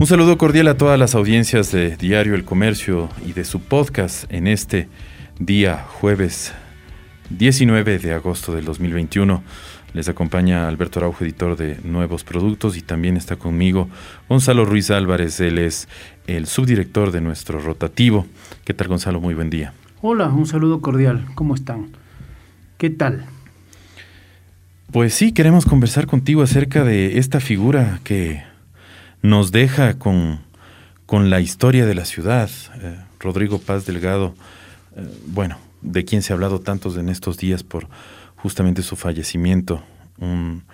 Un saludo cordial a todas las audiencias de Diario El Comercio y de su podcast en este día jueves 19 de agosto del 2021. Les acompaña Alberto Araujo, editor de Nuevos Productos, y también está conmigo Gonzalo Ruiz Álvarez. Él es el subdirector de nuestro rotativo. ¿Qué tal, Gonzalo? Muy buen día. Hola, un saludo cordial. ¿Cómo están? ¿Qué tal? Pues sí, queremos conversar contigo acerca de esta figura que nos deja con, con la historia de la ciudad. Eh, Rodrigo Paz Delgado, eh, bueno, de quien se ha hablado tantos en estos días por justamente su fallecimiento, un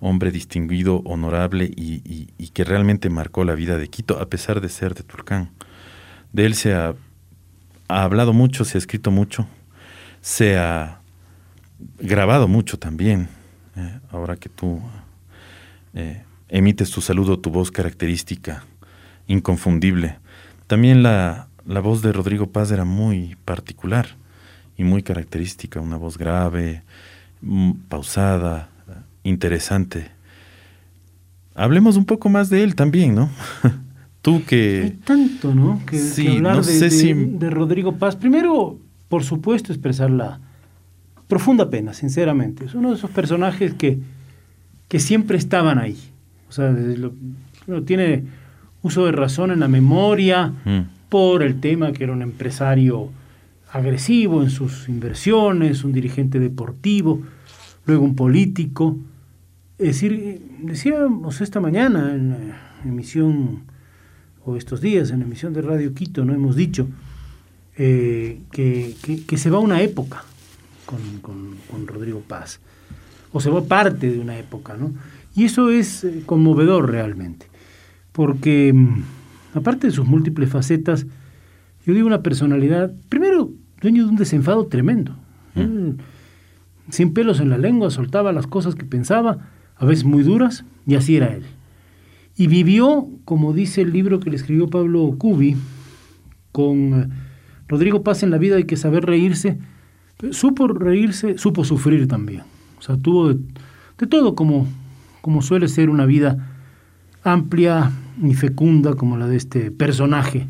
hombre distinguido, honorable y, que realmente marcó la vida de Quito, a pesar de ser de Turcán. De él se ha, hablado mucho, se ha escrito mucho, se ha grabado mucho también, eh, ahora que tú emites tu saludo, tu voz característica, inconfundible. También la, voz de Rodrigo Paz era muy particular y muy característica, una voz grave, mm, pausada, interesante. Hablemos un poco más de él también, ¿no? Tú que... Hay tanto, ¿no? Que, hablar de, de, Rodrigo Paz. Primero, por supuesto, expresar la profunda pena, sinceramente. Es uno de esos personajes que, que siempre estaban ahí sea, lo, tiene uso de razón en la memoria mm. por el tema que era un empresario agresivo en sus inversiones, un dirigente deportivo, luego un político. Es decir, decíamos esta mañana en emisión, o estos días en emisión de Radio Quito, no hemos dicho eh, que, se va una época con, con Rodrigo Paz, o se va parte de una época, ¿no? Y eso es eh, conmovedor realmente, porque mm, aparte de sus múltiples facetas, yo digo una personalidad, primero, dueño de un desenfado tremendo. Mm. sin pelos en la lengua, soltaba las cosas que pensaba, a veces muy duras, y así era él. Y vivió, como dice el libro que le escribió Pablo Cubi, con eh, Rodrigo Paz en la vida hay que saber reírse, supo reírse, supo sufrir también. O sea, tuvo de todo como como suele ser una vida amplia y fecunda como la de este personaje,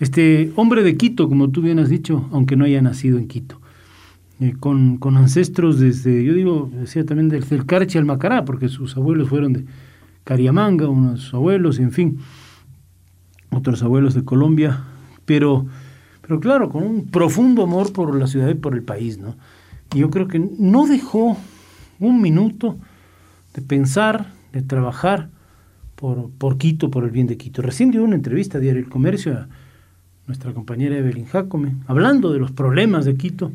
este hombre de Quito, como tú bien has dicho, aunque no haya nacido en Quito, eh, con, ancestros desde, yo digo, decía también del, del Carchi al Macará, porque sus abuelos fueron de Cariamanga, unos abuelos, en fin, otros abuelos de Colombia, pero, pero claro, con un profundo amor por la ciudad y por el país, ¿no? Y yo creo que no dejó un minuto de pensar, de trabajar por, por Quito, por el bien de Quito. Recién dio una entrevista a Diario El Comercio a nuestra compañera Evelyn Jacome, hablando de los problemas de Quito,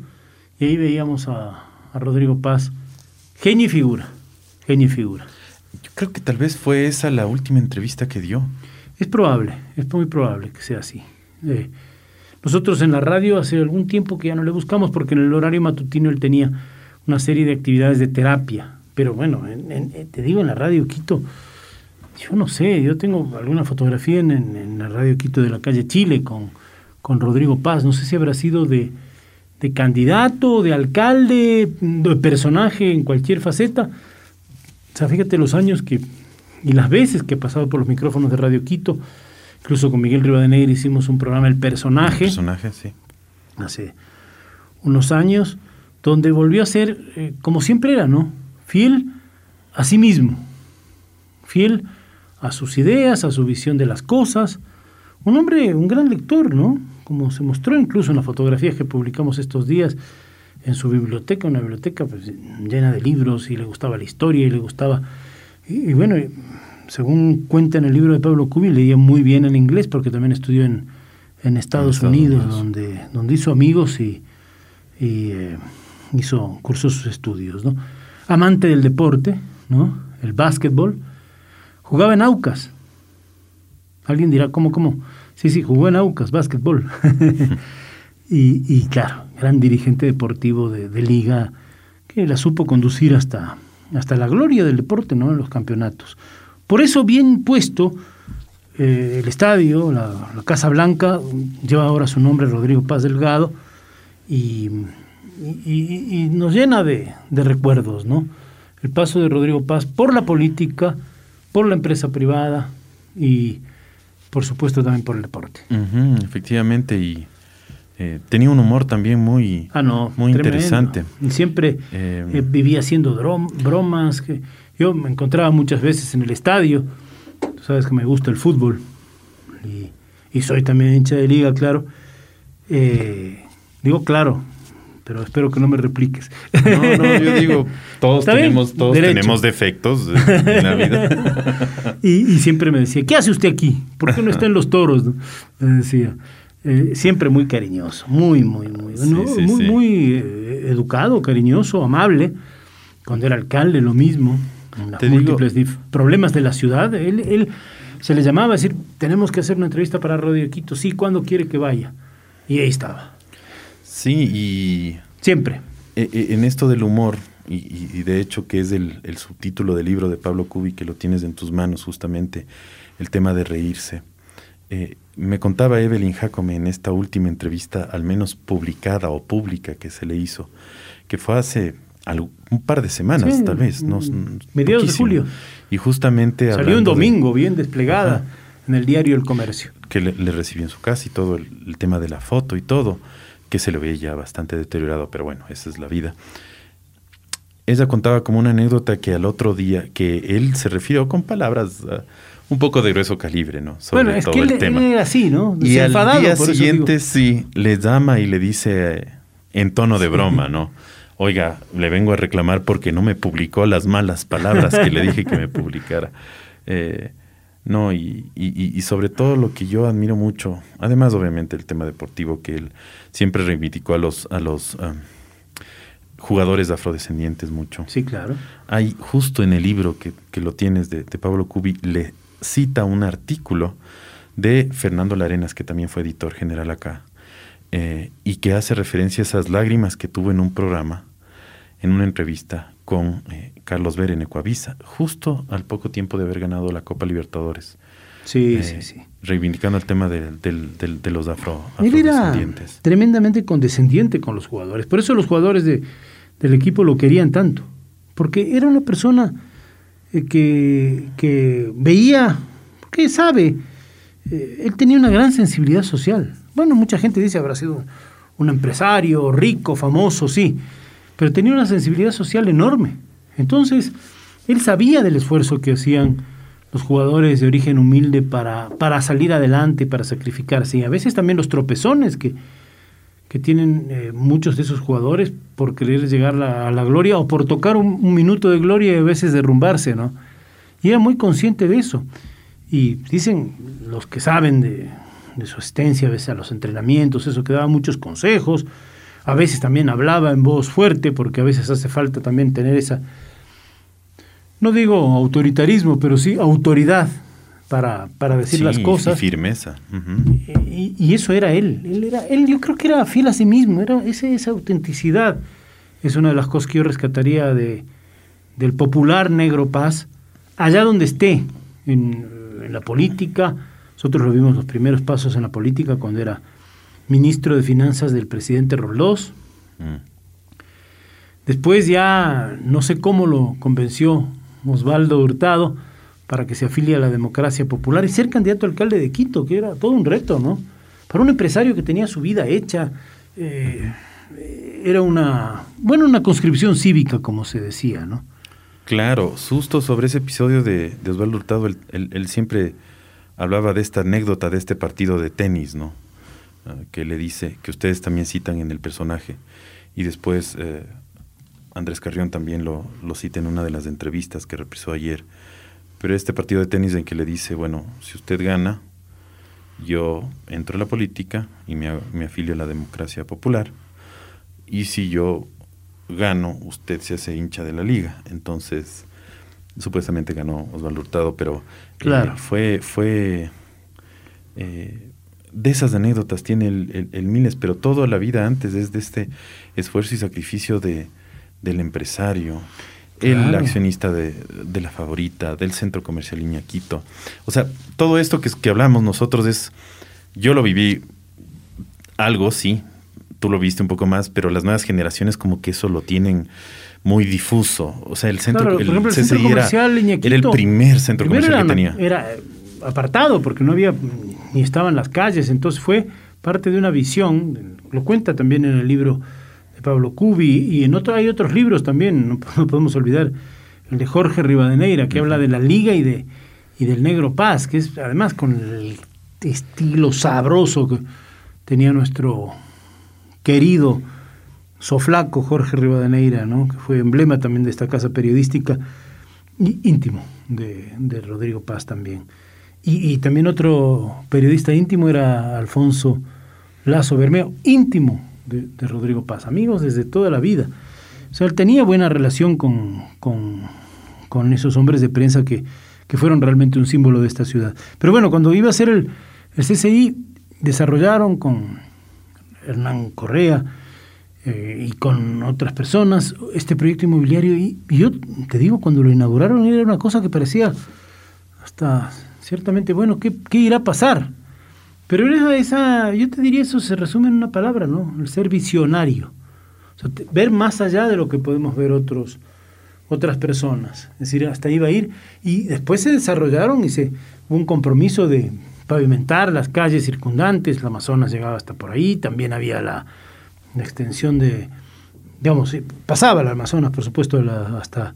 y ahí veíamos a, Rodrigo Paz, genio y figura, genio y figura. Yo creo que tal vez fue esa la última entrevista que dio. Es probable, es muy probable que sea así. Eh, nosotros en la radio hace algún tiempo que ya no le buscamos porque en el horario matutino él tenía una serie de actividades de terapia pero bueno, te digo, en la radio Quito, yo no sé, yo tengo alguna fotografía en, la radio Quito de la calle Chile con, con Rodrigo Paz, no sé si habrá sido de, de candidato, de alcalde, de personaje en cualquier faceta. O sea, fíjate los años que, y las veces que he pasado por los micrófonos de Radio Quito, incluso con Miguel Rivadeneira hicimos un programa El Personaje. El personaje, sí. Hace unos años, donde volvió a ser eh, como siempre era, ¿no? Fiel a sí mismo, fiel a sus ideas, a su visión de las cosas. Un hombre, un gran lector, ¿no? Como se mostró incluso en las fotografías que publicamos estos días en su biblioteca, una biblioteca pues, llena de libros y le gustaba la historia y le gustaba... Y, bueno, según cuenta en el libro de Pablo Cubi, leía muy bien el inglés porque también estudió en, Estados, Unidos, Donde, donde hizo amigos y, eh, hizo cursos sus estudios, ¿no? Amante del deporte, ¿no? El básquetbol, jugaba en Aucas. Alguien dirá, ¿cómo, cómo? Sí, sí, jugó en Aucas, básquetbol. y, claro, gran dirigente deportivo de, liga que la supo conducir hasta, hasta la gloria del deporte, ¿no? En los campeonatos. Por eso, bien puesto, eh, el estadio, la, Casa Blanca, lleva ahora su nombre Rodrigo Paz Delgado, y y, nos llena de, recuerdos, ¿no? El paso de Rodrigo Paz por la política, por la empresa privada y por supuesto también por el deporte. efectivamente, y eh, tenía un humor también muy, ah, no, muy interesante. Siempre eh, eh, vivía haciendo bromas. Que yo me encontraba muchas veces en el estadio. Tú sabes que me gusta el fútbol. Y, soy también hincha de liga, claro. digo claro, pero espero que no me repliques. No, no, yo digo, todos tenemos, todos tenemos defectos en la vida. y, siempre me decía, ¿qué hace usted aquí? ¿Por qué no está en los toros? Me decía. Eh, siempre muy cariñoso, muy, muy, muy, muy, muy eh, educado, cariñoso, amable. Cuando era alcalde, lo mismo. En múltiples problemas de la ciudad, él, él se le llamaba a decir, tenemos que hacer una entrevista para Radio Quito, sí, ¿cuándo quiere que vaya? Y ahí estaba. Sí, y... Siempre. E, e, en esto del humor, y, de hecho que es el, el, subtítulo del libro de Pablo Cubi, que lo tienes en tus manos justamente, el tema de reírse. Eh, me contaba Evelyn Jacome en esta última entrevista, al menos publicada o pública que se le hizo, que fue hace un par de semanas, tal vez, no, mediados de julio. Y justamente salió un domingo bien desplegada en el diario El Comercio. Que le, recibió en su casa y todo el, tema de la foto y todo, que se le veía ya bastante deteriorado, pero bueno, esa es la vida. Ella contaba como una anécdota que al otro día, que él se refirió con palabras ah, un poco de grueso calibre, ¿no? Sobre bueno, es todo que el él, tema. era así, ¿no? Y al día siguiente sí, le llama y le dice en tono de broma, ¿no? Oiga, le vengo a reclamar porque no me publicó las malas palabras que le dije que me publicara. Eh, no, y, y, sobre todo lo que yo admiro mucho, además obviamente el tema deportivo que él siempre reivindicó a los, a los um, jugadores afrodescendientes mucho. Sí, claro. Hay justo en el libro que, que lo tienes de, de Pablo Cubi, le cita un artículo de Fernando Larenas, que también fue editor general acá, eh, y que hace referencia a esas lágrimas que tuvo en un programa, en una entrevista con eh, Carlos Ver en Ecuavisa, justo al poco tiempo de haber ganado la Copa Libertadores. Sí, eh, sí, sí. Reivindicando el tema de, los afro, Él era tremendamente condescendiente con los jugadores. Por eso los jugadores de, del equipo lo querían tanto. Porque era una persona eh, que, veía, que sabe, eh, él tenía una gran sensibilidad social. Bueno, mucha gente dice habrá sido un empresario rico, famoso, sí, pero tenía una sensibilidad social enorme. Entonces, él sabía del esfuerzo que hacían los jugadores de origen humilde para, para salir adelante, para sacrificarse, y a veces también los tropezones que, que tienen eh, muchos de esos jugadores por querer llegar a la gloria o por tocar un, minuto de gloria y a veces derrumbarse, ¿no? Y era muy consciente de eso. Y dicen los que saben de, su asistencia, a veces a los entrenamientos, eso que daba muchos consejos, a veces también hablaba en voz fuerte, porque a veces hace falta también tener esa, no digo autoritarismo, pero sí autoridad para, para decir las cosas. Y firmeza. y, eso era él. Él era, él yo creo que era fiel a sí mismo, era esa, esa autenticidad. Es una de las cosas que yo rescataría de, del popular negro paz, allá donde esté, en, la política. Nosotros lo vimos los primeros pasos en la política cuando era ministro de Finanzas del presidente Rolós. Mm. Después ya no sé cómo lo convenció Osvaldo Hurtado para que se afilie a la democracia popular y ser candidato a alcalde de Quito, que era todo un reto, ¿no? Para un empresario que tenía su vida hecha, eh, era una, bueno, una conscripción cívica, como se decía, ¿no? Claro, susto sobre ese episodio de, Osvaldo Hurtado, él, siempre hablaba de esta anécdota de este partido de tenis, ¿no? Ah, que le dice, que ustedes también citan en el personaje, y después eh, Andrés Carrión también lo, lo cita en una de las entrevistas que reprisó ayer, pero este partido de tenis en que le dice, bueno, si usted gana, yo entro a la política y me, afilio a la democracia popular. Y si yo gano, usted se hace hincha de la liga. Entonces, supuestamente ganó Osvaldo Hurtado, pero eh, claro. fue, fue eh, de esas anécdotas tiene el, miles, pero toda la vida antes es de este esfuerzo y sacrificio de, del empresario, el accionista de, la favorita, del centro comercial Iñaquito. O sea, todo esto que, que hablamos nosotros es, yo lo viví algo, sí, tú lo viste un poco más, pero las nuevas generaciones como que eso lo tienen muy difuso. O sea, el centro, el, centro comercial era, Iñaquito, era, el primer centro comercial que tenía. Era, apartado porque no había ni estaban las calles, entonces fue parte de una visión, lo cuenta también en el libro de Pablo Cubi y en otro hay otros libros también, no, podemos olvidar el de Jorge Rivadeneira que habla de la liga y de y del Negro Paz, que es además con el estilo sabroso que tenía nuestro querido soflaco Jorge Rivadeneira, ¿no? que fue emblema también de esta casa periodística, y íntimo de, de Rodrigo Paz también. Y, también otro periodista íntimo era Alfonso Lazo Bermeo, íntimo de, Rodrigo Paz, amigos desde toda la vida. O sea, él tenía buena relación con, con, esos hombres de prensa que, que, fueron realmente un símbolo de esta ciudad. Pero bueno, cuando iba a ser el, el CCI, desarrollaron con Hernán Correa eh, y con otras personas este proyecto inmobiliario. Y, y, yo te digo, cuando lo inauguraron era una cosa que parecía hasta ciertamente, bueno, ¿qué, qué irá a pasar? Pero esa, esa, yo te diría, eso se resume en una palabra, ¿no? El ser visionario. ver más allá de lo que podemos ver otros, otras personas. Es decir, hasta ahí va a ir. Y después se desarrollaron y se hubo un compromiso de pavimentar las calles circundantes. La Amazonas llegaba hasta por ahí. También había la, extensión de, digamos, pasaba el Amazonas, por supuesto, hasta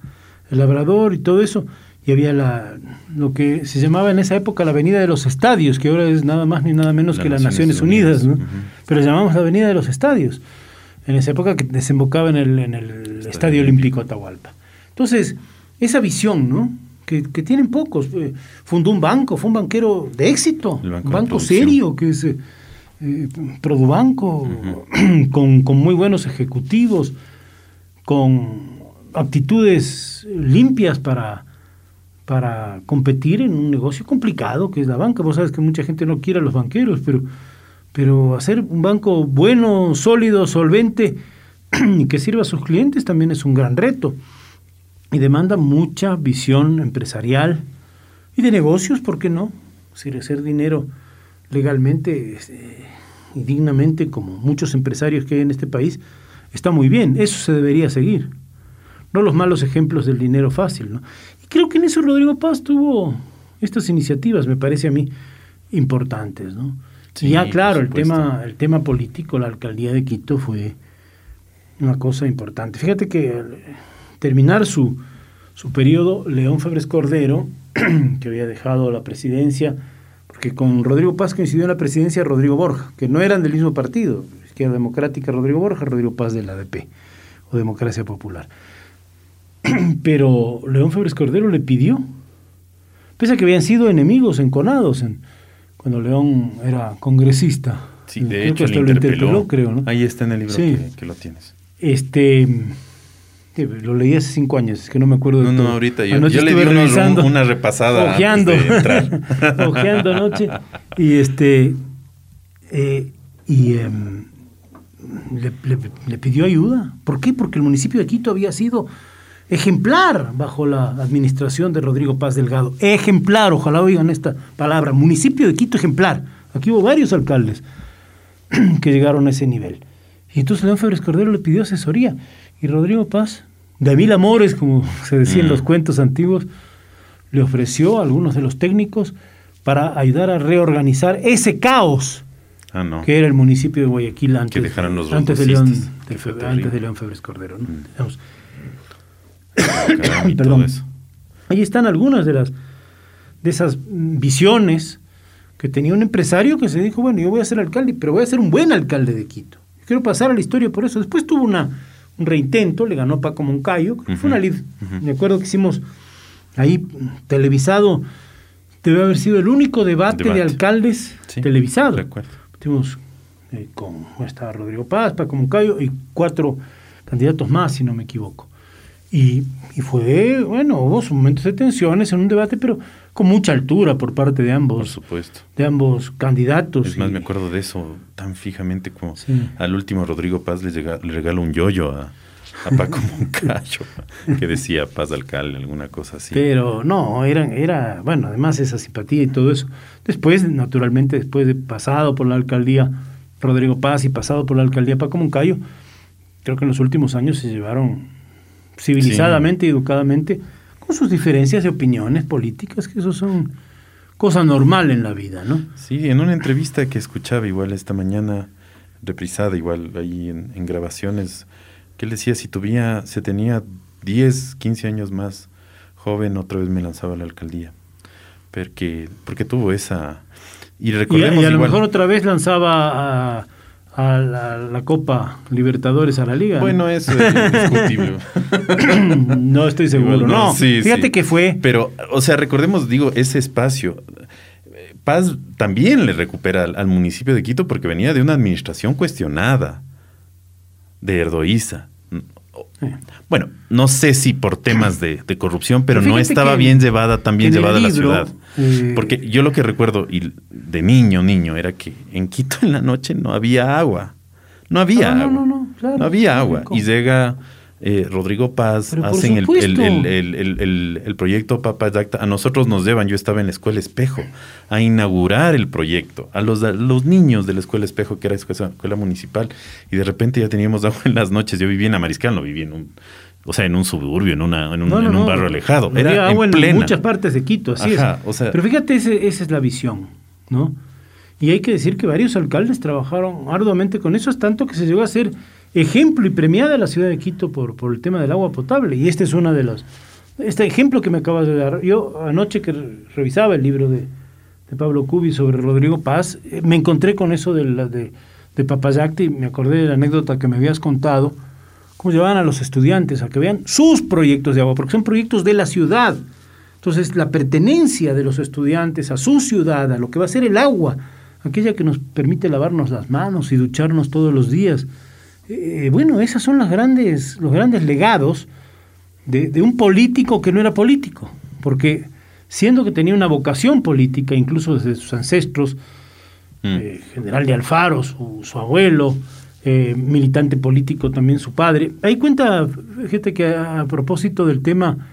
el Labrador y todo eso y había la, lo que se llamaba en esa época la Avenida de los Estadios, que ahora es nada más ni nada menos que las Naciones, Unidas, ¿no? pero llamamos la Avenida de los Estadios, en esa época que desembocaba en el, en el Estadio Olímpico Atahualpa. Entonces, esa visión, ¿no? Que, que, tienen pocos. Eh, fundó un banco, fue un banquero de éxito, un banco serio, que es eh, eh Produbanco, con, con muy buenos ejecutivos, con actitudes limpias para para competir en un negocio complicado que es la banca. Vos sabes que mucha gente no quiere a los banqueros, pero, pero hacer un banco bueno, sólido, solvente y que sirva a sus clientes también es un gran reto y demanda mucha visión empresarial y de negocios, ¿por qué no? Si hacer dinero legalmente este, y dignamente, como muchos empresarios que hay en este país, está muy bien, eso se debería seguir. No los malos ejemplos del dinero fácil, ¿no? Creo que en eso Rodrigo Paz tuvo estas iniciativas, me parece a mí, importantes, ¿no? y ya, claro, el tema, el tema político, la alcaldía de Quito fue una cosa importante. Fíjate que terminar su, su periodo, León Febres Cordero, que había dejado la presidencia, porque con Rodrigo Paz coincidió en la presidencia Rodrigo Borja, que no eran del mismo partido, Izquierda Democrática Rodrigo Borja, Rodrigo Paz de la ADP, o Democracia Popular. Pero León Febres Cordero le pidió, pese a que habían sido enemigos enconados en, cuando León era congresista. Sí, de hecho, lo interpeló, creo, ¿no? Ahí está en el libro que, lo tienes. Este, lo leí hace cinco años, es que no me acuerdo de No, no, ahorita yo, yo le di una repasada ojeando, ojeando anoche, y este, eh, y em, le, le, pidió ayuda. ¿Por qué? Porque el municipio de Quito había sido ejemplar bajo la administración de Rodrigo Paz Delgado. Ejemplar, ojalá oigan esta palabra, municipio de Quito ejemplar. Aquí hubo varios alcaldes que llegaron a ese nivel. Y entonces León Febres Cordero le pidió asesoría. Y Rodrigo Paz, de mil amores, como se decía en los mm. cuentos antiguos, le ofreció a algunos de los técnicos para ayudar a reorganizar ese caos ah, que era el municipio de Guayaquil antes, antes, de, León, antes de León Febres Cordero. ¿no? Mm. Perdón. Ahí están algunas de las de esas visiones que tenía un empresario que se dijo, bueno, yo voy a ser alcalde, pero voy a ser un buen alcalde de Quito. Quiero pasar a la historia por eso. Después tuvo una, un reintento, le ganó Paco Moncayo, fue una lid. Me acuerdo que hicimos ahí televisado, debe haber sido el único debate, de alcaldes televisado. Recuerdo. Tuvimos eh, con, estaba Rodrigo Paz, Paco Moncayo y cuatro candidatos más, si no me equivoco. Y, fue, bueno, hubo momentos de tensiones en un debate, pero con mucha altura por parte de ambos. Por supuesto. De ambos candidatos. Es más, me acuerdo de eso tan fijamente como al último Rodrigo Paz le, llega, le regaló un yoyo a, a Paco Moncayo, que decía Paz Alcalde, alguna cosa así. Pero no, era, era, bueno, además esa simpatía y todo eso. Después, naturalmente, después de pasado por la alcaldía Rodrigo Paz y pasado por la alcaldía Paco Moncayo, creo que en los últimos años se llevaron civilizadamente y educadamente, con sus diferencias de opiniones políticas, que eso son cosa normal en la vida, ¿no? Sí, en una entrevista que escuchaba igual esta mañana, reprisada igual ahí en, grabaciones, que él decía, si tuviera, se tenía 10, 15 años más joven, otra vez me lanzaba a la alcaldía. Porque, porque tuvo esa... Y, recordemos y, a lo mejor otra vez lanzaba a a la, Copa Libertadores a la Liga. Bueno, eso es discutible. no estoy seguro. no, fíjate que fue. Pero, o sea, recordemos, digo, ese espacio. Paz también le recupera al, municipio de Quito porque venía de una administración cuestionada de Erdoíza. Bueno, no sé si por temas de, corrupción, pero no estaba bien llevada, tan bien llevada la ciudad. Porque yo lo que recuerdo y de niño, niño, era que en Quito en la noche no había agua. No había agua. No, no, no, no había agua. Y llega eh, Rodrigo Paz, hacen el, el, proyecto Papa A nosotros nos llevan, yo estaba en la Escuela Espejo, a inaugurar el proyecto. A los, los niños de la Escuela Espejo, que era escuela, escuela municipal, y de repente ya teníamos agua en las noches. Yo vivía en Amariscal, no vivía en un o sea, en un suburbio, en, una, en, un, barrio alejado. Era agua en, muchas partes de Quito, así es. Pero fíjate, esa es la visión, ¿no? Y hay que decir que varios alcaldes trabajaron arduamente con eso, es tanto que se llegó a ser ejemplo y premiada la ciudad de Quito por, por el tema del agua potable. Y este es uno de los... Este ejemplo que me acabas de dar, yo anoche que revisaba el libro de, de Pablo Cubi sobre Rodrigo Paz, eh, me encontré con eso de, la, de, de Papayacti me acordé de la anécdota que me habías contado cómo llevaban a los estudiantes a que vean sus proyectos de agua, porque son proyectos de la ciudad. Entonces, la pertenencia de los estudiantes a su ciudad, a lo que va a ser el agua, aquella que nos permite lavarnos las manos y ducharnos todos los días. Eh, bueno, esos son las grandes, los grandes legados de, un político que no era político, porque siendo que tenía una vocación política, incluso desde sus ancestros, mm. eh, general de Alfaro, su abuelo, eh, militante político también su padre. Ahí cuenta, fíjate que a, propósito del tema,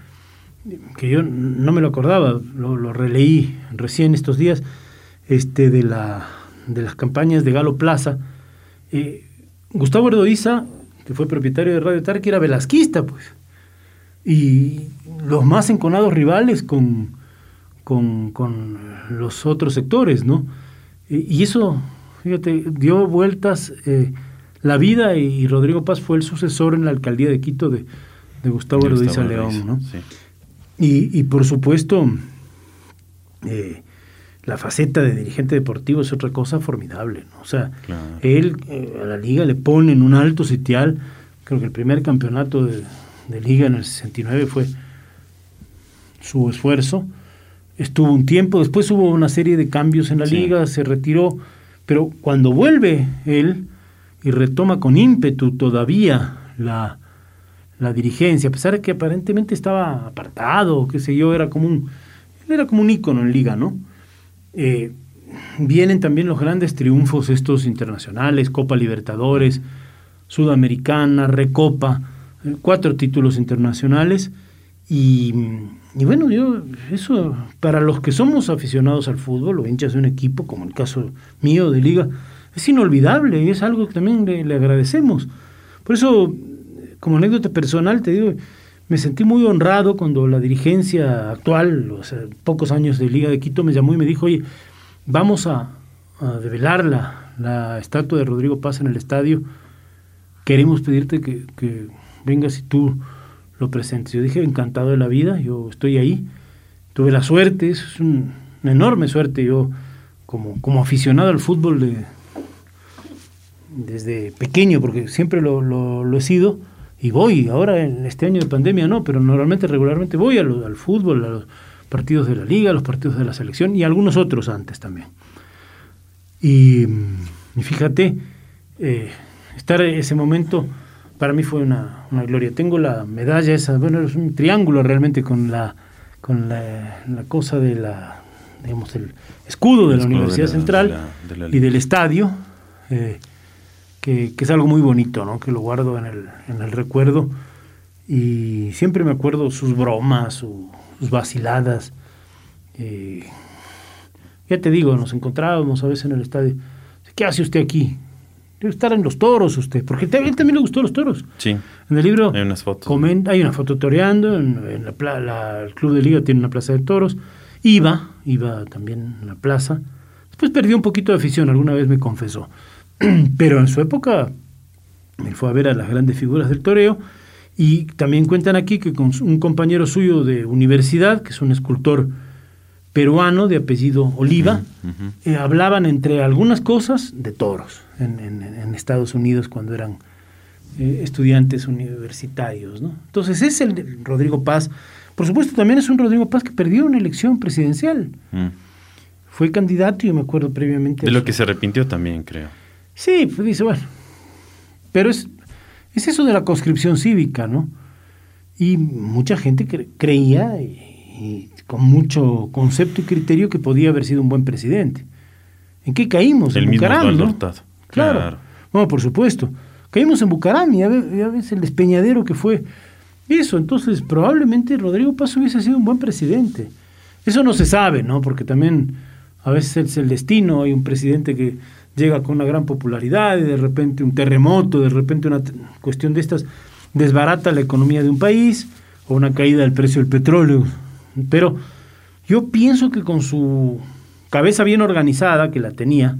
que yo no me lo acordaba, lo, releí recién estos días, este, de, la, de las campañas de Galo Plaza. Eh, Gustavo Erdoiza, que fue propietario de Radio Tarque, era velasquista, pues. Y los más enconados rivales con, con, los otros sectores, ¿no? Y, eso, fíjate, dio vueltas eh, la vida y Rodrigo Paz fue el sucesor en la alcaldía de Quito de, Gustavo Rodríguez León. ¿no? Y, por supuesto, eh, la faceta de dirigente deportivo es otra cosa formidable. ¿no? O sea, él eh, a la liga le pone en un alto sitial, creo que el primer campeonato de, liga en el 69 fue su esfuerzo. Estuvo un tiempo, después hubo una serie de cambios en la liga, se retiró, pero cuando vuelve él, y retoma con ímpetu todavía la, dirigencia, a pesar de que aparentemente estaba apartado, qué sé yo, era como un, era como un ícono en liga, ¿no? Eh, vienen también los grandes triunfos estos internacionales, Copa Libertadores, Sudamericana, Recopa, eh, cuatro títulos internacionales y, y, bueno, yo, eso, para los que somos aficionados al fútbol o hinchas de un equipo, como el caso mío de liga, es inolvidable y es algo que también le, agradecemos. Por eso, como anécdota personal, te digo, me sentí muy honrado cuando la dirigencia actual, o pocos años de Liga de Quito, me llamó y me dijo, oye, vamos a, develar la, la, estatua de Rodrigo Paz en el estadio, queremos pedirte que, que vengas y tú lo presentes. Yo dije, encantado de la vida, yo estoy ahí, tuve la suerte, es una enorme suerte, yo como, como aficionado al fútbol desde pequeño, porque siempre lo, lo, he sido, y voy, ahora en este año de pandemia no, pero normalmente, regularmente voy al fútbol, a los partidos de la liga, a los partidos de la selección y algunos otros antes también. Y, fíjate, eh, estar en ese momento para mí fue una, una, gloria. Tengo la medalla esa, bueno, es un triángulo realmente con la, con la, la cosa de la, digamos, el escudo de la Universidad Central y del estadio. Eh, que, es algo muy bonito, ¿no? que lo guardo en el, en el recuerdo y siempre me acuerdo sus bromas, sus vaciladas. Eh, ya te digo, nos encontrábamos a veces en el estadio. ¿Qué hace usted aquí? Debe estar en los toros usted, porque a él también le gustó los toros. Sí. En el libro hay unas fotos. Comenta, hay una foto toreando, en, la, el club de liga tiene una plaza de toros, Iba, iba también a la plaza. Después perdió un poquito de afición, alguna vez me confesó. Pero en su época él fue a ver a las grandes figuras del toreo y también cuentan aquí que con un compañero suyo de universidad, que es un escultor peruano de apellido Oliva, eh, hablaban entre algunas cosas de toros en, Estados Unidos cuando eran eh, estudiantes universitarios. ¿no? Entonces es el Rodrigo Paz. Por supuesto, también es un Rodrigo Paz que perdió una elección presidencial. Mm. Fue candidato, yo me acuerdo previamente. De lo que se arrepintió también, creo. Sí, pues dice, bueno. Pero es, es eso de la conscripción cívica, ¿no? Y mucha gente creía, y, con mucho concepto y criterio, que podía haber sido un buen presidente. ¿En qué caímos? El en mismo ¿no? Claro. claro. No, por supuesto. Caímos en Bucaram y ya ves el despeñadero que fue eso. Entonces, probablemente Rodrigo Paz hubiese sido un buen presidente. Eso no se sabe, ¿no? Porque también a veces es el destino. Hay un presidente que llega con una gran popularidad y de repente un terremoto, de repente una cuestión de estas desbarata la economía de un país o una caída del precio del petróleo. Pero yo pienso que con su cabeza bien organizada, que la tenía,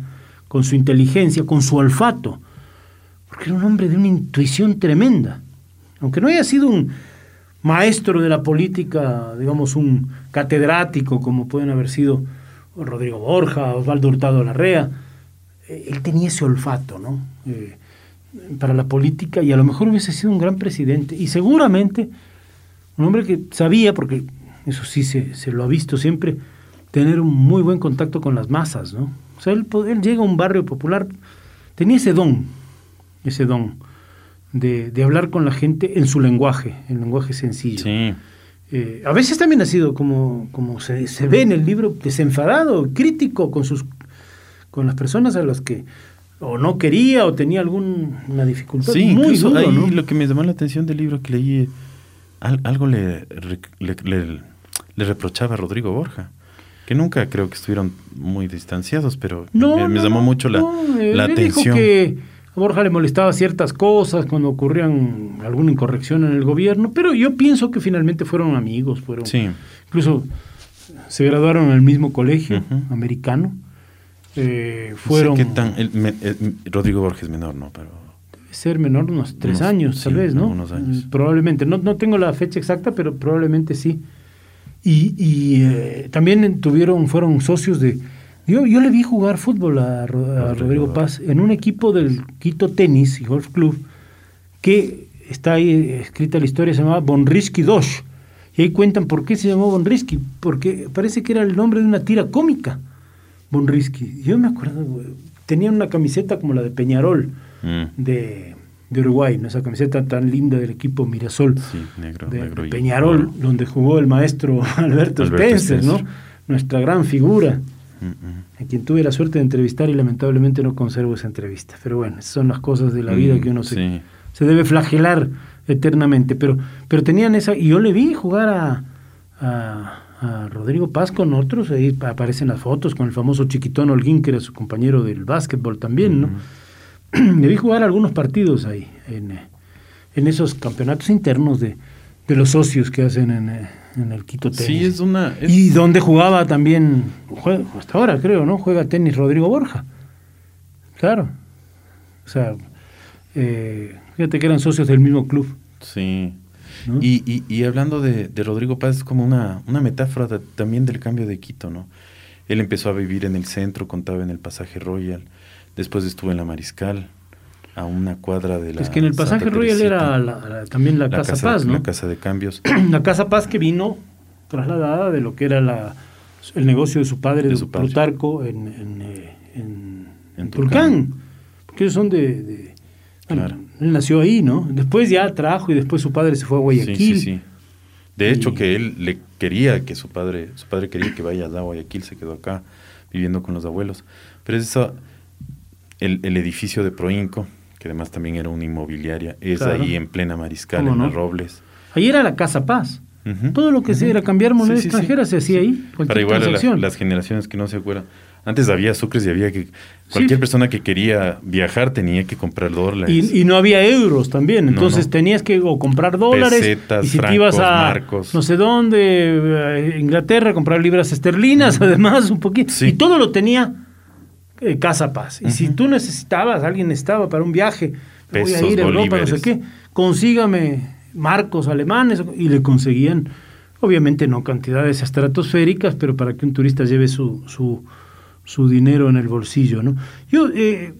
con su inteligencia, con su olfato, porque era un hombre de una intuición tremenda, aunque no haya sido un maestro de la política, digamos un catedrático como pueden haber sido Rodrigo Borja, Osvaldo Hurtado Larrea, él tenía ese olfato, ¿no? Eh, para la política y a lo mejor hubiese sido un gran presidente y seguramente un hombre que sabía, porque eso sí se, lo ha visto siempre, tener un muy buen contacto con las masas, ¿no? O sea, él, llega a un barrio popular, tenía ese don, ese don de, hablar con la gente en su lenguaje, en lenguaje sencillo. Sí. Eh, a veces también ha sido, como, como se, se, ve en el libro, desenfadado, crítico con sus con las personas a las que o no quería o tenía alguna dificultad. Sí, muy incluso ahí lo que me llamó la atención del libro que leí, algo le, le, reprochaba a Rodrigo Borja, que nunca creo que estuvieron muy distanciados, pero me, llamó mucho la, la atención. Dijo que a Borja le molestaba ciertas cosas cuando ocurrían alguna incorrección en el gobierno, pero yo pienso que finalmente fueron amigos, fueron sí. incluso se graduaron en el mismo colegio americano eh, fueron... tan, Rodrigo Borges menor, ¿no? Pero... Debe ser menor, unos tres años, tal vez, ¿no? Unos años. Mm, probablemente, no, no tengo la fecha exacta, pero probablemente sí. Y, eh, también tuvieron, fueron socios de... Yo, yo le vi jugar fútbol a, Rodrigo, Paz en un equipo del Quito Tenis y Golf Club que está ahí escrita la historia, se llamaba Bonrisky Dosh. Y ahí cuentan por qué se llamó Bonrisky, porque parece que era el nombre de una tira cómica. Bonrisky. Yo me acuerdo, tenía una camiseta como la de Peñarol mm. de, Uruguay, esa camiseta tan linda del equipo Mirasol de, Peñarol, donde jugó el maestro Alberto, Spencer, ¿no? Nuestra gran figura, a quien tuve la suerte de entrevistar y lamentablemente no conservo esa entrevista. Pero bueno, esas son las cosas de la vida mm, que uno se, se debe flagelar eternamente. Pero, pero tenían esa, y yo le vi jugar a a Rodrigo Paz con otros, ahí aparecen las fotos con el famoso Chiquitón Holguín, que era su compañero del básquetbol también, ¿no? Me vi jugar algunos partidos ahí, en, en esos campeonatos internos de, de, los socios que hacen en, en el Quito Tenis. Sí, es una... Y donde jugaba también, hasta ahora creo, ¿no? Juega tenis Rodrigo Borja. Claro. O sea, eh, fíjate que eran socios del mismo club. Sí. Y, y, hablando de, Rodrigo Paz, es como una, una metáfora también del cambio de Quito, ¿no? Él empezó a vivir en el centro, contaba en el pasaje Royal, después estuvo en la Mariscal, a una cuadra de la. Es que en el pasaje Royal era también la, casa, Paz, ¿no? La casa de cambios. la casa Paz que vino trasladada de lo que era la, el negocio de su padre, de, su Plutarco, en, en, eh, en, Tulcán. Porque ellos son de Claro. Él nació ahí, ¿no? Después ya trajo y después su padre se fue a Guayaquil. Sí, sí, sí. De hecho, que él le quería que su padre, su padre quería que vaya a Guayaquil, se quedó acá viviendo con los abuelos. Pero es eso, el, edificio de Proinco, que además también era una inmobiliaria, es ahí en plena Mariscal, en los Robles. Ahí era la Casa Paz. Todo lo que se era cambiar moneda extranjera se hacía ahí. Para igual las generaciones que no se acuerdan, Antes había sucres y había que cualquier persona que quería viajar tenía que comprar dólares. Y, no había euros también, entonces tenías que o comprar dólares y si te ibas a no sé dónde, eh, Inglaterra, comprar libras esterlinas, además un poquito. Y todo lo tenía eh, Casa Paz. Y si tú necesitabas, alguien estaba para un viaje, voy a ir a Europa, no sé qué, consígame marcos alemanes y le conseguían obviamente no cantidades estratosféricas, pero para que un turista lleve su, su su dinero en el bolsillo. ¿no? Yo eh,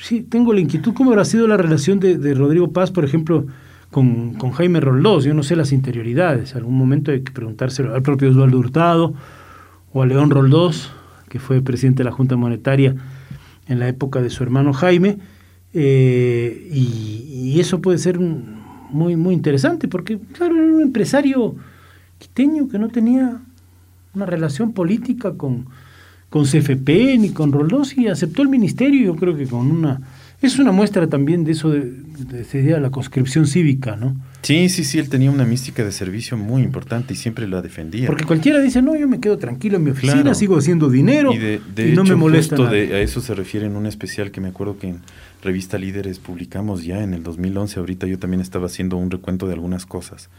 sí tengo la inquietud, ¿cómo habrá sido la relación de, Rodrigo Paz, por ejemplo, con, con, Jaime Roldós? Yo no sé las interioridades, algún momento hay que preguntárselo al propio Osvaldo Hurtado o a León Roldós, que fue presidente de la Junta Monetaria en la época de su hermano Jaime, eh, y, y, eso puede ser muy, muy interesante, porque claro, era un empresario quiteño que no tenía una relación política con con CFP ni con Roldós y aceptó el ministerio, yo creo que con una... Es una muestra también de eso, de, de, la conscripción cívica, ¿no? Sí, sí, sí, él tenía una mística de servicio muy importante y siempre la defendía. Porque cualquiera dice, no, yo me quedo tranquilo en mi oficina, sigo haciendo dinero y, de, no me molesta. Justo a eso se refiere en un especial que me acuerdo que en Revista Líderes publicamos ya en el 2011. Ahorita yo también estaba haciendo un recuento de algunas cosas.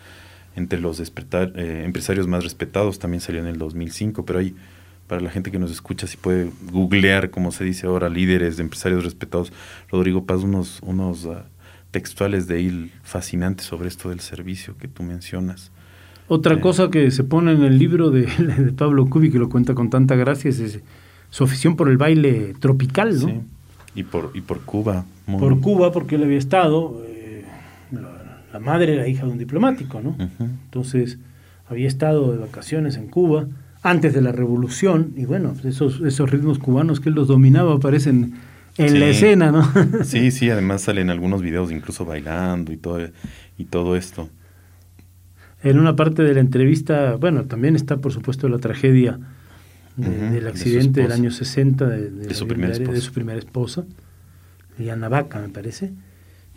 Entre los eh, empresarios más respetados también salió en el 2005, pero hay para la gente que nos escucha, si puede googlear, como se dice ahora, líderes de empresarios respetados, Rodrigo Paz, unos, unos ah, textuales de él fascinantes sobre esto del servicio que tú mencionas. Otra eh, cosa que se pone en el libro de, Pablo Cubi, que lo cuenta con tanta gracia, es su afición por el baile tropical, ¿no? Sí. Y por, y por Cuba. Por Cuba, porque él había estado, eh, la, madre era hija de un diplomático, ¿no? Entonces, había estado de vacaciones en Cuba antes de la revolución, y bueno, esos, esos ritmos cubanos que él los dominaba aparecen en la escena, ¿no? sí, sí, además salen algunos videos incluso bailando y todo, y todo esto. En una parte de la entrevista, bueno, también está por supuesto la tragedia del accidente del año 60 de, su primera esposa. de su primera esposa, Liana Vaca, me parece,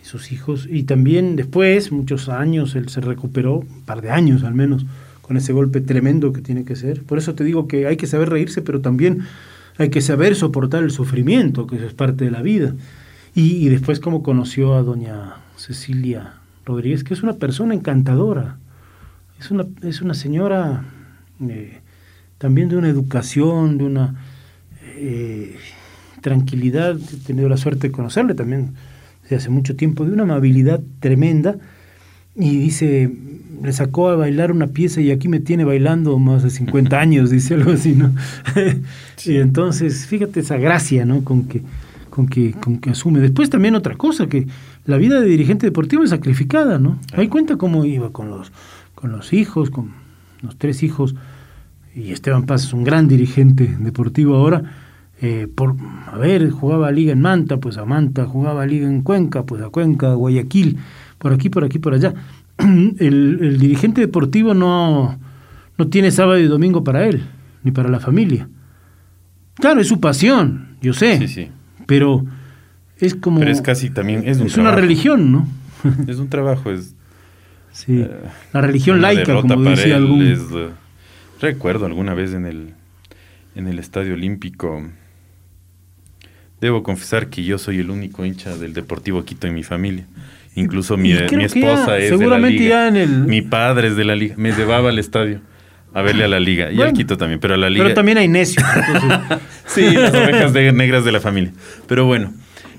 y sus hijos. Y también después, muchos años, él se recuperó, un par de años al menos, con ese golpe tremendo que tiene que ser. Por eso te digo que hay que saber reírse, pero también hay que saber soportar el sufrimiento, que es parte de la vida. Y, después como conoció a doña Cecilia Rodríguez, que es una persona encantadora, es una, es una señora eh, también de una educación, de una eh, tranquilidad, he tenido la suerte de conocerle también desde hace mucho tiempo, de una amabilidad tremenda, y dice, le sacó a bailar una pieza y aquí me tiene bailando más de 50 años, dice algo así, ¿no? y entonces, fíjate esa gracia, ¿no? Con que, con que, con que asume. Después también otra cosa, que la vida de dirigente deportivo es sacrificada, ¿no? Ahí cuenta cómo iba con los, con los hijos, con los tres hijos, y Esteban Paz es un gran dirigente deportivo ahora, eh, por, a ver, jugaba liga en Manta, pues a Manta, jugaba liga en Cuenca, pues a Cuenca, Guayaquil, por aquí, por aquí, por allá. el, dirigente deportivo no, no tiene sábado y domingo para él, ni para la familia. Claro, es su pasión, yo sé. Sí, sí. Pero es como. Pero es casi también. Es, es una religión, ¿no? es un trabajo, es. Sí. La religión laica, como decía algún. Eh, recuerdo alguna vez en el, en el Estadio Olímpico. Debo confesar que yo soy el único hincha del Deportivo Quito en mi familia. Incluso mi, mi esposa es de la liga. Mi padre es de la liga. Me llevaba al estadio a verle a la liga. Y al Quito también, pero a la liga. Pero también hay necios. sí, las ovejas negras de la familia. Pero bueno,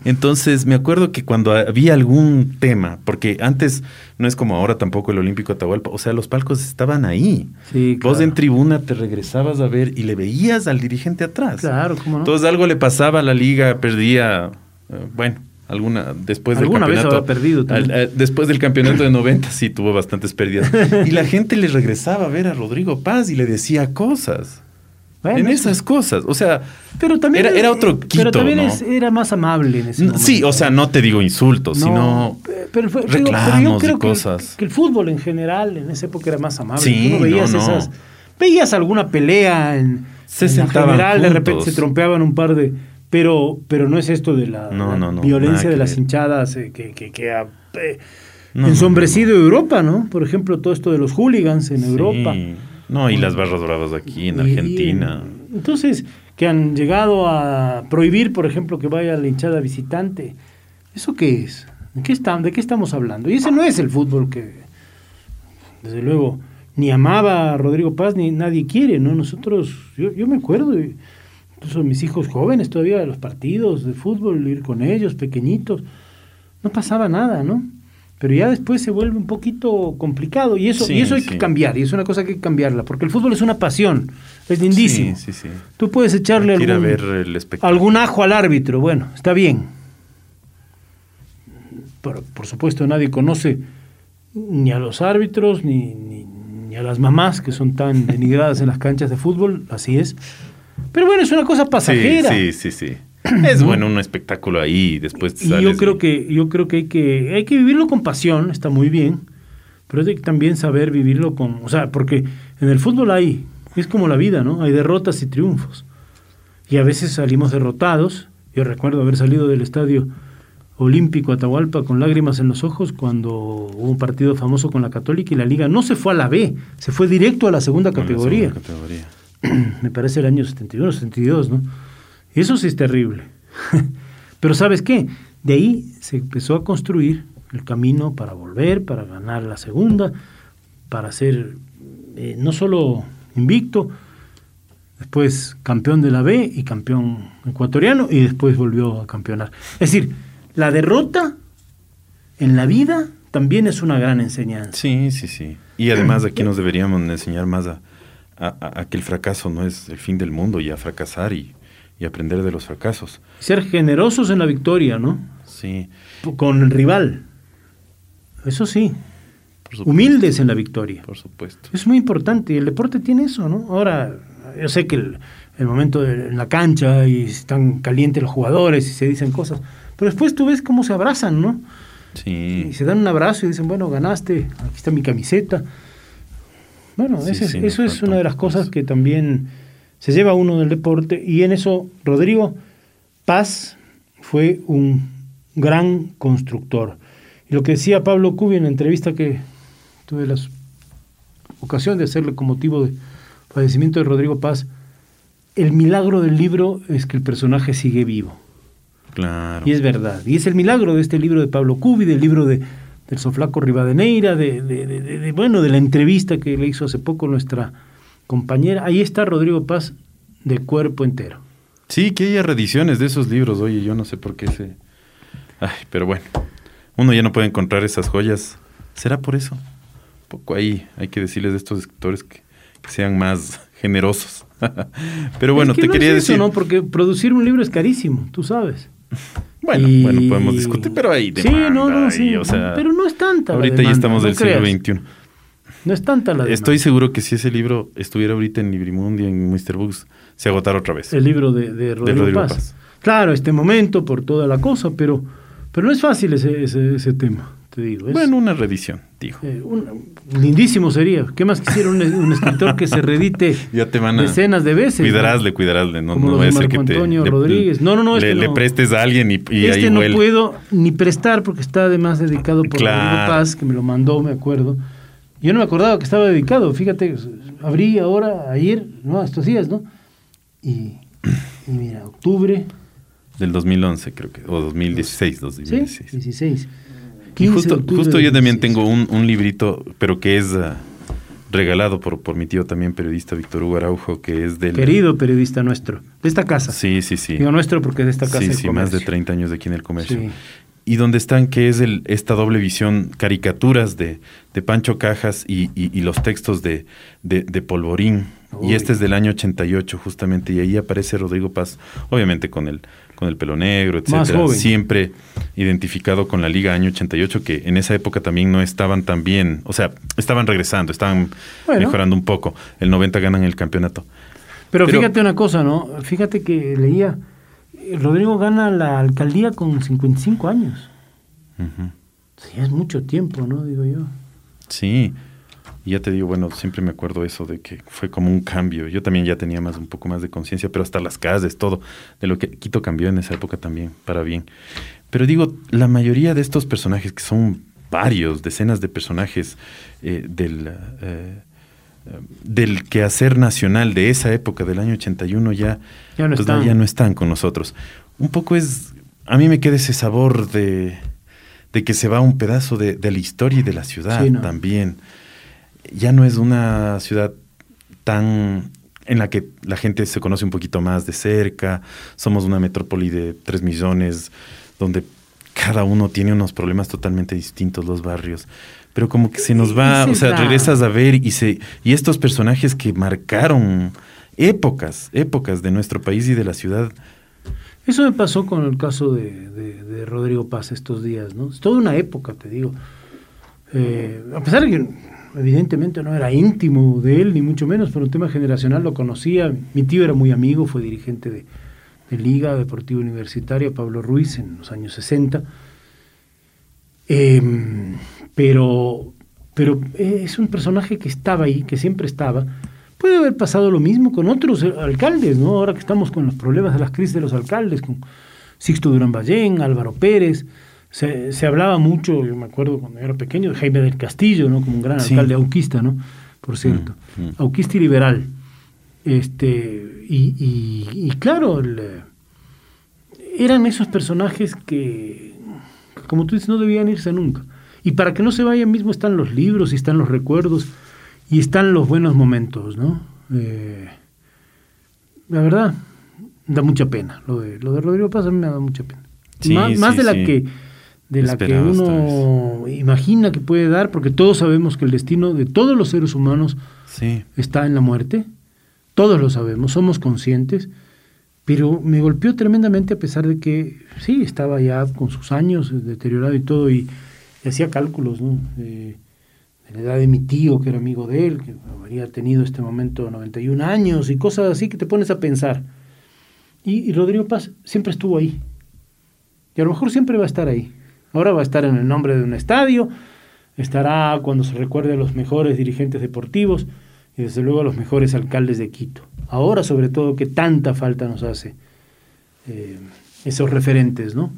entonces me acuerdo que cuando había algún tema, porque antes no es como ahora tampoco el Olímpico Atahualpa, o sea, los palcos estaban ahí. Sí, Vos en tribuna te regresabas a ver y le veías al dirigente atrás. Claro, cómo no. Entonces algo le pasaba a la liga, perdía. Eh, bueno, alguna después del campeonato. perdido eh, después del campeonato de 90 sí tuvo bastantes pérdidas. Y la gente le regresaba a ver a Rodrigo Paz y le decía cosas. En esas cosas o sea pero también era, otro Quito, pero también era más amable en ese momento. sí o sea no te digo insultos sino pero, reclamos yo creo cosas. que, el fútbol en general en esa época era más amable. Sí, veías esas veías alguna pelea en, se en general de repente se trompeaban un par de pero, pero no es esto de la, violencia de las hinchadas eh, que, que, ha eh, ensombrecido Europa, ¿no? Por ejemplo, todo esto de los hooligans en Europa. No, y las barras bravas aquí en Argentina. entonces, que han llegado a prohibir, por ejemplo, que vaya la hinchada visitante. ¿Eso qué es? ¿De qué, ¿De qué estamos hablando? Y ese no es el fútbol que, desde luego, ni amaba a Rodrigo Paz, ni nadie quiere, ¿no? Nosotros, yo, yo me acuerdo, incluso mis hijos jóvenes todavía de los partidos de fútbol, ir con ellos, pequeñitos, no pasaba nada, ¿no? Pero ya después se vuelve un poquito complicado y eso, y eso hay que cambiar, y es una cosa que hay que cambiarla, porque el fútbol es una pasión, es lindísimo. Sí, sí, Tú puedes echarle algún, algún ajo al árbitro, bueno, está bien. Por, por supuesto, nadie conoce ni a los árbitros, ni, ni, a las mamás que son tan denigradas en las canchas de fútbol, así es. Pero bueno, es una cosa pasajera. Sí, sí, sí. Es bueno un espectáculo ahí, después y yo creo que yo creo que hay que hay que vivirlo con pasión, está muy bien, pero hay que también saber vivirlo con, o sea, porque en el fútbol hay es como la vida, ¿no? Hay derrotas y triunfos. Y a veces salimos derrotados. Yo recuerdo haber salido del estadio Olímpico Atahualpa con lágrimas en los ojos cuando hubo un partido famoso con la Católica y la Liga no se fue a la B, se fue directo a la segunda categoría. categoría. Me parece el año 71, 72, ¿no? Eso sí es terrible. Pero ¿sabes qué? De ahí se empezó a construir el camino para volver, para ganar la segunda, para ser eh, no solo invicto, después campeón de la B y campeón ecuatoriano y después volvió a campeonar. Es decir, la derrota en la vida también es una gran enseñanza. Sí, sí, sí. Y además aquí nos deberíamos enseñar más a, a, que el fracaso no es el fin del mundo y a fracasar y, y, aprender de los fracasos. Ser generosos en la victoria, ¿no? Sí. Con el rival. Eso sí. Humildes en la victoria. Por supuesto. Es muy importante y el deporte tiene eso, ¿no? Ahora, yo sé que el, el momento de, en la cancha y están calientes los jugadores y se dicen cosas pero después tú ves cómo se abrazan, ¿no? Sí. Y se dan un abrazo y dicen, bueno, ganaste, aquí está mi camiseta. Bueno, eso es una de las cosas que también se lleva uno del deporte. Y en eso, Rodrigo Paz fue un gran constructor. Y lo que decía Pablo Cubi en la entrevista que tuve la ocasión de hacerle con motivo de fallecimiento de Rodrigo Paz, el milagro del libro es que el personaje sigue vivo. Claro. Y es verdad. Y es el milagro de este libro de Pablo Cubi, del libro de, del Soflaco Rivadeneira, de, de, bueno, de la entrevista que le hizo hace poco nuestra compañera. Ahí está Rodrigo Paz de cuerpo entero. Sí, que haya reediciones de esos libros. Oye, yo no sé por qué se... Ay, pero bueno, uno ya no puede encontrar esas joyas. ¿Será por eso? Un poco ahí hay que decirles a estos escritores que, sean más generosos. pero bueno, te quería decir... ¿no? Porque producir un libro es carísimo, tú sabes. Bueno, bueno, podemos discutir, pero ahí demanda, Sí, no, no, sí. o sea, pero no es tanta Ahorita ya estamos del siglo XXI. No es tanta la demanda. Estoy seguro que si ese libro estuviera ahorita en Librimundi, en Mr. Books, se agotara otra vez. El libro de, de Rodrigo, Paz. Claro, este momento, por toda la cosa, pero, pero no es fácil ese, ese, ese tema te digo. bueno, una reedición, digo. Eh, lindísimo sería. ¿Qué más quisiera un, escritor que se reedite ya te van a decenas de veces? Cuidarásle, cuidarásle. No, no va a ser que Antonio Rodríguez. No, no, no. Este le, prestes a alguien y, y este no puedo ni prestar porque está además dedicado por claro. Paz, que me lo mandó, me acuerdo. Yo no me acordaba que estaba dedicado. Fíjate, abrí ahora, ayer, no, estos días, ¿no? Y, y mira, octubre. Del 2011, creo que, o 2016, 2016. Sí, 16 justo, justo yo también tengo un, librito, pero que es ah, regalado por, por mi tío también periodista Víctor Hugo Araujo, que es del... Querido periodista nuestro, de esta casa. Sí, sí, sí. Digo nuestro porque de esta casa. Sí, sí, más de 30 años de aquí en el comercio. Y donde están, que es el, esta doble visión, caricaturas de, de Pancho Cajas y, y, los textos de, de, de Polvorín. Y este es del año 88 justamente, y ahí aparece Rodrigo Paz, obviamente con el con el pelo negro, etcétera, siempre identificado con la Liga año 88 que en esa época también no estaban tan bien, o sea, estaban regresando, estaban mejorando un poco. El 90 ganan el campeonato. Pero, fíjate una cosa, ¿no? Fíjate que leía Rodrigo gana la alcaldía con 55 años. Sí, es mucho tiempo, ¿no? Digo yo. Sí. Y ya te digo, bueno, siempre me acuerdo eso de que fue como un cambio. Yo también ya tenía más un poco más de conciencia, pero hasta las calles, todo, de lo que Quito cambió en esa época también, para bien. Pero digo, la mayoría de estos personajes, que son varios, decenas de personajes eh, del, eh, del quehacer nacional de esa época, del año 81, ya, ya, no, pues, están. ya no están con nosotros. Un poco es, a mí me queda ese sabor de, de que se va un pedazo de, la historia y de la ciudad también. Ya no es una ciudad tan en la que la gente se conoce un poquito más de cerca, somos una metrópoli de 3 millones, donde cada uno tiene unos problemas totalmente distintos los barrios pero como que se nos va, o sea, regresas a ver y se y estos personajes que marcaron épocas, épocas de nuestro país y de la ciudad. Eso me pasó con el caso de, Rodrigo Paz estos días, ¿no? Es toda una época, te digo. Eh, a pesar de que evidentemente no era íntimo de él, ni mucho menos, pero un tema generacional lo conocía. Mi tío era muy amigo, fue dirigente de, Liga Deportiva Universitaria, Pablo Ruiz, en los años 60. Eh, pero, pero es un personaje que estaba ahí, que siempre estaba. Puede haber pasado lo mismo con otros alcaldes, ¿no? Ahora que estamos con los problemas de las crisis de los alcaldes, con Sixto Durán Ballén, Álvaro Pérez, se, se, hablaba mucho, yo me acuerdo cuando era pequeño, de Jaime del Castillo, ¿no? Como un gran alcalde auquista, ¿no? Por cierto, mm, mm. auquista y liberal. Este, y, y, claro, eran esos personajes que, como tú dices, no debían irse nunca. Y para que no se vayan mismo están los libros y están los recuerdos y están los buenos momentos, ¿no? Eh, la verdad, da mucha pena. Lo de, lo de Rodrigo Paz a mí me da mucha pena. más, de la que de la que uno imagina que puede dar, porque todos sabemos que el destino de todos los seres humanos está en la muerte. Todos lo sabemos, somos conscientes. Pero me golpeó tremendamente a pesar de que, sí, estaba ya con sus años deteriorado y todo, y y hacía cálculos ¿no? de, la edad de mi tío, que era amigo de él, que habría tenido este momento 91 años y cosas así que te pones a pensar. Y, Rodrigo Paz siempre estuvo ahí. Y a lo mejor siempre va a estar ahí. Ahora va a estar en el nombre de un estadio, estará cuando se recuerde a los mejores dirigentes deportivos y desde luego a los mejores alcaldes de Quito. Ahora sobre todo que tanta falta nos hace eh, esos referentes, ¿no?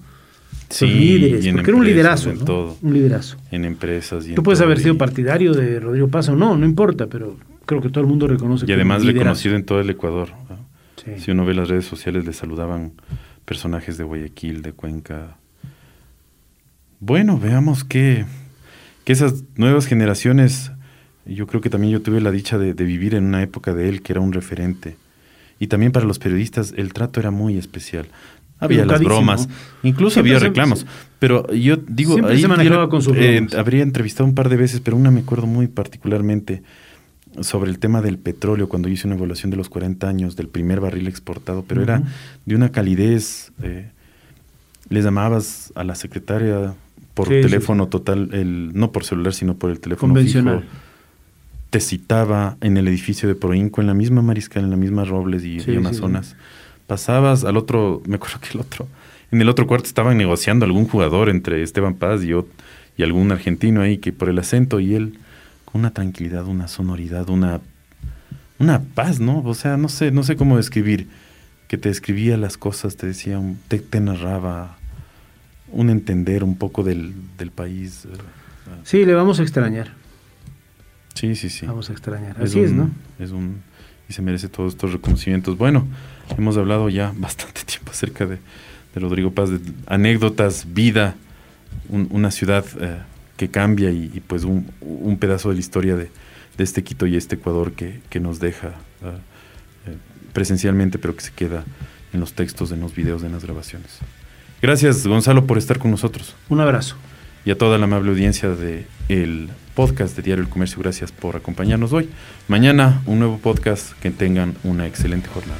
Sí, líderes, porque era un liderazo, ¿no? todo, un liderazo. En empresas. Y Tú puedes haber sido partidario de Rodrigo Paz o no, no importa, pero creo que todo el mundo reconoce. Y además reconocido en todo el Ecuador. Si uno ve las redes sociales, le saludaban personajes de Guayaquil, de Cuenca. Bueno, veamos que, que esas nuevas generaciones, yo creo que también yo tuve la dicha de vivir en una época de él que era un referente. Y también para los periodistas el trato era muy especial. Había las bromas, incluso había reclamos. pero yo digo, ahí eh, habría entrevistado un par de veces, pero una me acuerdo muy particularmente sobre el tema del petróleo, cuando hice una evaluación de los 40 años del primer barril exportado, pero era de una calidez. Eh, le llamabas a la secretaria por teléfono total, el, no por celular, sino por el teléfono convencional. te citaba en el edificio de Proinco, en la misma Mariscal, en la misma Robles y, y Amazonas pasabas al otro, me acuerdo que el otro, en el otro cuarto estaban negociando algún jugador entre Esteban Paz y, y algún argentino ahí que por el acento y él con una tranquilidad, una sonoridad, una, una paz, ¿no? O sea, no sé, no sé cómo describir, que te describía las cosas, te decía, te, te narraba un entender un poco del, del país. Eh, sí, le vamos a extrañar. Sí, sí, sí. Vamos a extrañar. Así es, ¿no? Es un y se merece todos estos reconocimientos. Bueno, hemos hablado ya bastante tiempo acerca de, Rodrigo Paz, de anécdotas, vida, una ciudad eh, que cambia y, pues un, pedazo de la historia de, este Quito y este Ecuador que, nos deja eh, eh, presencialmente, pero que se queda en los textos, en los videos, en las grabaciones. Gracias, Gonzalo, por estar con nosotros. Un abrazo. Y a toda la amable audiencia de el podcast de Diario El Comercio. Gracias por acompañarnos hoy. Mañana un nuevo podcast. Que tengan una excelente jornada.